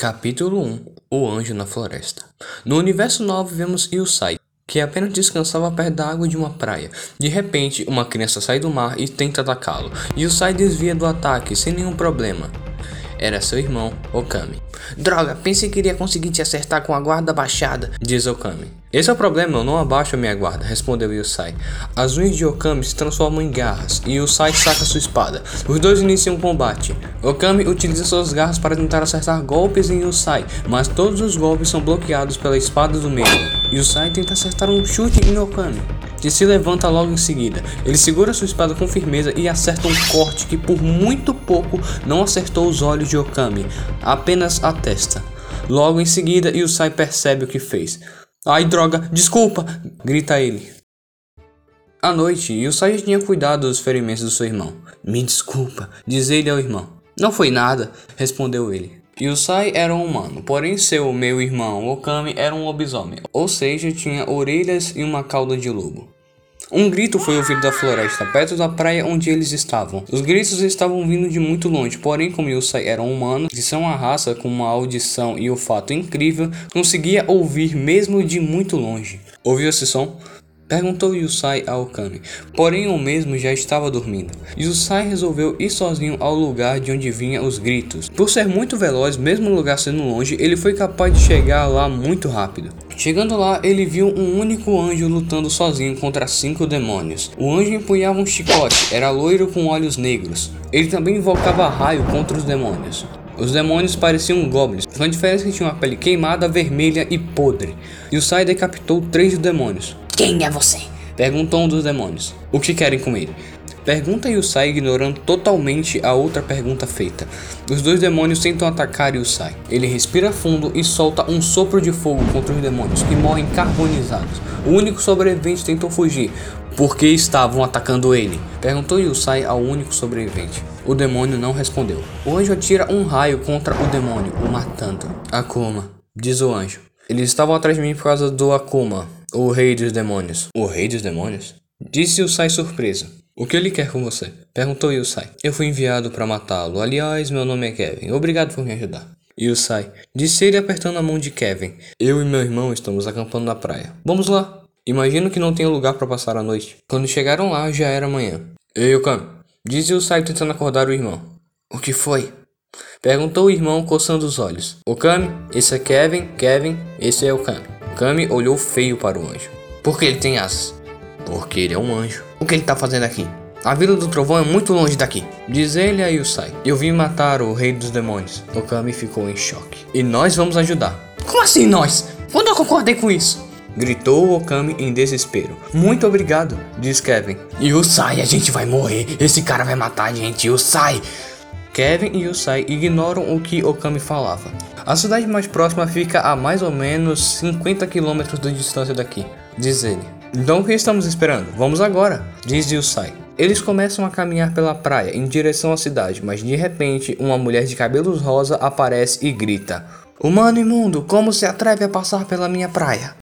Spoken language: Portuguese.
Capítulo 1 O Anjo na Floresta No universo 9 vemos Yusai, que apenas descansava perto da água de uma praia. De repente, uma criança sai do mar e tenta atacá-lo. Yusai desvia do ataque sem nenhum problema. Era seu irmão, Okami. Droga, pensei que iria conseguir te acertar com a guarda baixada, diz Okami. Esse é o problema, eu não abaixo a minha guarda, respondeu Yusai. As unhas de Okami se transformam em garras e Yusai saca sua espada. Os dois iniciam um combate. Okami utiliza suas garras para tentar acertar golpes em Yusai, mas todos os golpes são bloqueados pela espada do meio. Yusai tenta acertar um chute em Okami que se levanta logo em seguida. Ele segura sua espada com firmeza e acerta um corte que por muito pouco não acertou os olhos de Okami, apenas a testa. Logo em seguida, Yusai percebe o que fez. Ai droga, desculpa! grita ele. À noite, Yusai tinha cuidado dos ferimentos do seu irmão. Me desculpa, diz ele ao irmão. Não foi nada, respondeu ele. Yusai era um humano, porém seu meu irmão Okami era um lobisomem, ou seja, tinha orelhas e uma cauda de lobo. Um grito foi ouvido da floresta, perto da praia onde eles estavam. Os gritos estavam vindo de muito longe, porém, como Yusai era um humano, que são uma raça com uma audição e olfato incrível, conseguia ouvir mesmo de muito longe. Ouviu esse som? Perguntou Yusai ao Kami, porém o mesmo já estava dormindo. Yusai resolveu ir sozinho ao lugar de onde vinham os gritos. Por ser muito veloz, mesmo o lugar sendo longe, ele foi capaz de chegar lá muito rápido. Chegando lá, ele viu um único anjo lutando sozinho contra cinco demônios. O anjo empunhava um chicote, era loiro com olhos negros. Ele também invocava raio contra os demônios. Os demônios pareciam goblins, com a diferença que tinha uma pele queimada, vermelha e podre. Yusai decapitou três demônios. Quem é você? Perguntou um dos demônios. O que querem com ele? Pergunta Yusai ignorando totalmente a outra pergunta feita. Os dois demônios tentam atacar Yusai. Ele respira fundo e solta um sopro de fogo contra os demônios, que morrem carbonizados. O único sobrevivente tentou fugir, porque estavam atacando ele. Perguntou Yusai ao único sobrevivente. O demônio não respondeu. O anjo atira um raio contra o demônio, o matando. Akuma, diz o anjo. Eles estavam atrás de mim por causa do Akuma, o rei dos demônios. O rei dos demônios? Disse Yusai surpreso. O que ele quer com você? Perguntou Yusai. Eu fui enviado para matá-lo. Aliás, meu nome é Kevin. Obrigado por me ajudar. Yusai. Disse ele apertando a mão de Kevin. Eu e meu irmão estamos acampando na praia. Vamos lá. Imagino que não tenha lugar para passar a noite. Quando chegaram lá, já era manhã. Ei, Okami. Disse Yusai tentando acordar o irmão. O que foi? Perguntou o irmão coçando os olhos. Okami, esse é Kevin. Kevin, esse é Okami. Kami olhou feio para o anjo. Por que ele tem asas? Porque ele é um anjo. O que ele tá fazendo aqui? A Vila do Trovão é muito longe daqui. Diz ele a Yusai. Eu vim matar o rei dos demônios. Okami ficou em choque. E nós vamos ajudar. Como assim nós? Quando eu concordei com isso? Gritou Okami em desespero. Muito obrigado, diz Kevin. Yusai, a gente vai morrer. Esse cara vai matar a gente. Yusai. Kevin e Yusai ignoram o que Okami falava. A cidade mais próxima fica a mais ou menos 50 quilômetros de distância daqui, diz ele. Então o que estamos esperando? Vamos agora, diz Yusai. Eles começam a caminhar pela praia em direção à cidade, mas de repente uma mulher de cabelos rosa aparece e grita: Humano imundo, como se atreve a passar pela minha praia?